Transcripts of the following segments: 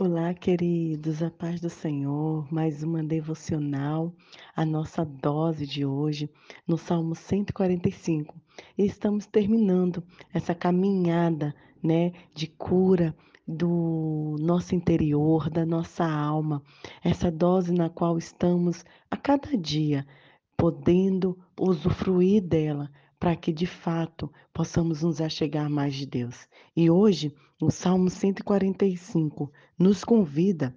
Olá, queridos, a paz do Senhor, mais uma devocional, a nossa dose de hoje, no Salmo 145. E estamos terminando essa caminhada, né, de cura do nosso interior, da nossa alma, essa dose na qual estamos a cada dia podendo usufruir dela para que de fato possamos nos achegar mais de Deus. E hoje, o Salmo 145 nos convida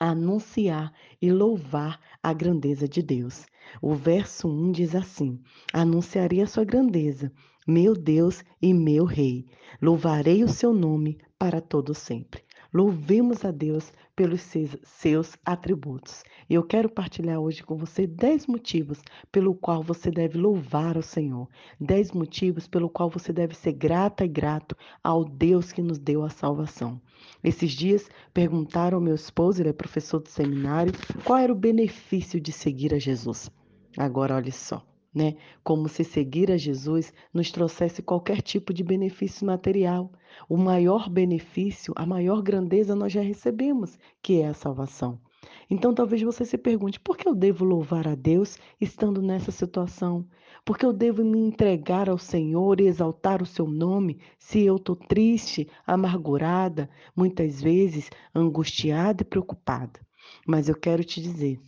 a anunciar e louvar a grandeza de Deus. O verso 1 diz assim: Anunciarei a sua grandeza, meu Deus e meu Rei. Louvarei o seu nome para todo sempre. Louvemos a Deus pelos seus atributos. E eu quero partilhar hoje com você dez motivos pelo qual você deve louvar ao Senhor. Dez motivos pelo qual você deve ser grata e grato ao Deus que nos deu a salvação. Esses dias perguntaram ao meu esposo, ele é professor do seminário, qual era o benefício de seguir a Jesus. Agora olhe só né? Como se seguir a Jesus nos trouxesse qualquer tipo de benefício material. O maior benefício, a maior grandeza nós já recebemos, que é a salvação. Então talvez você se pergunte: por que eu devo louvar a Deus estando nessa situação? Por que eu devo me entregar ao Senhor e exaltar o seu nome se eu estou triste, amargurada, muitas vezes angustiada e preocupada? Mas eu quero te dizer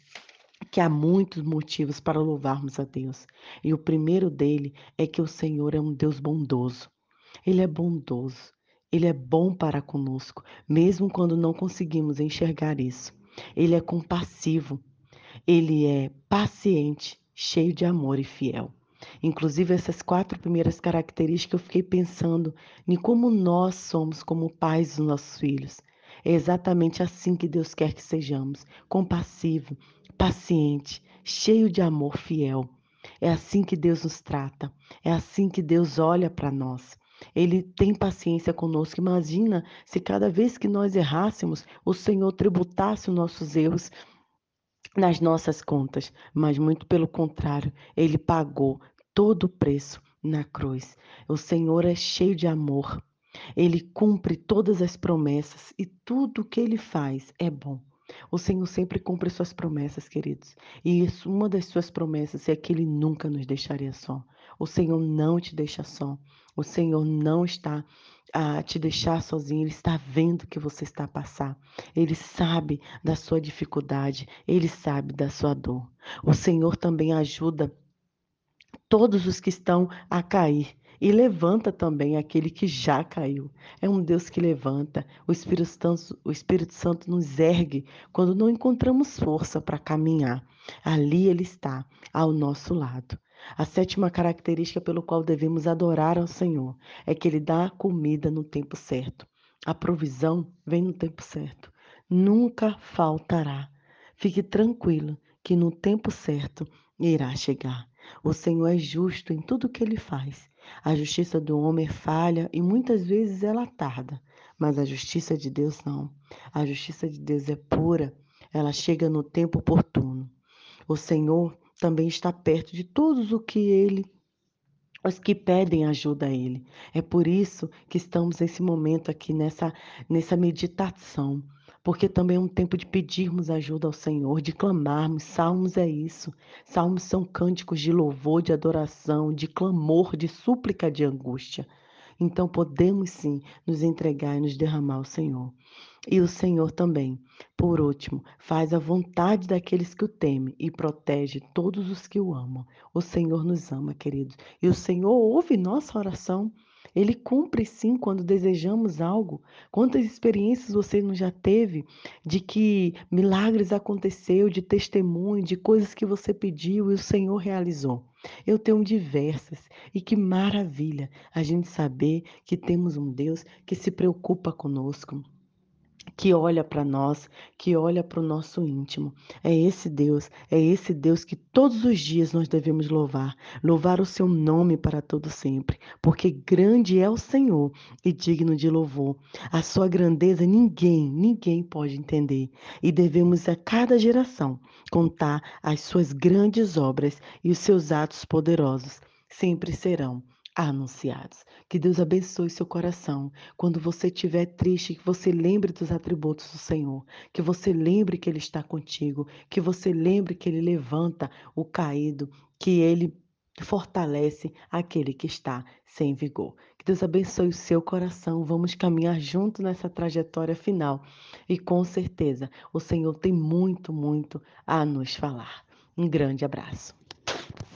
que há muitos motivos para louvarmos a Deus. E o primeiro dele é que o Senhor é um Deus bondoso. Ele é bondoso. Ele é bom para conosco, mesmo quando não conseguimos enxergar isso. Ele é compassivo. Ele é paciente, cheio de amor e fiel. Inclusive, essas quatro primeiras características eu fiquei pensando em como nós somos como pais dos nossos filhos. É exatamente assim que Deus quer que sejamos: compassivo, paciente, cheio de amor fiel. É assim que Deus nos trata, é assim que Deus olha para nós. Ele tem paciência conosco. Imagina se cada vez que nós errássemos, o Senhor tributasse os nossos erros nas nossas contas, mas muito pelo contrário, ele pagou todo o preço na cruz. O Senhor é cheio de amor. Ele cumpre todas as promessas e tudo o que ele faz é bom. O Senhor sempre cumpre suas promessas, queridos. E isso, uma das suas promessas é que Ele nunca nos deixaria só. O Senhor não te deixa só. O Senhor não está a te deixar sozinho. Ele está vendo que você está a passar. Ele sabe da sua dificuldade. Ele sabe da sua dor. O Senhor também ajuda todos os que estão a cair e levanta também aquele que já caiu. É um Deus que levanta. O Espírito Santo, o Espírito Santo nos ergue quando não encontramos força para caminhar. Ali ele está, ao nosso lado. A sétima característica pelo qual devemos adorar ao Senhor é que ele dá a comida no tempo certo. A provisão vem no tempo certo. Nunca faltará. Fique tranquilo que no tempo certo irá chegar. O Senhor é justo em tudo que ele faz a justiça do homem é falha e muitas vezes ela tarda, mas a justiça de Deus não. A justiça de Deus é pura, ela chega no tempo oportuno. O Senhor também está perto de todos o que ele os que pedem ajuda a Ele. É por isso que estamos nesse momento aqui, nessa, nessa meditação porque também é um tempo de pedirmos ajuda ao Senhor, de clamarmos. Salmos é isso. Salmos são cânticos de louvor, de adoração, de clamor, de súplica, de angústia. Então podemos sim nos entregar e nos derramar ao Senhor. E o Senhor também, por último, faz a vontade daqueles que o temem e protege todos os que o amam. O Senhor nos ama, queridos. E o Senhor ouve nossa oração. Ele cumpre sim quando desejamos algo. Quantas experiências você não já teve de que milagres aconteceu, de testemunho, de coisas que você pediu e o Senhor realizou? Eu tenho diversas e que maravilha a gente saber que temos um Deus que se preocupa conosco que olha para nós, que olha para o nosso íntimo. É esse Deus, é esse Deus que todos os dias nós devemos louvar, louvar o seu nome para todo sempre, porque grande é o Senhor e digno de louvor. A sua grandeza ninguém, ninguém pode entender, e devemos a cada geração contar as suas grandes obras e os seus atos poderosos. Sempre serão anunciados. Que Deus abençoe seu coração. Quando você estiver triste, que você lembre dos atributos do Senhor, que você lembre que Ele está contigo, que você lembre que Ele levanta o caído, que Ele fortalece aquele que está sem vigor. Que Deus abençoe o seu coração. Vamos caminhar junto nessa trajetória final. E com certeza, o Senhor tem muito, muito a nos falar. Um grande abraço.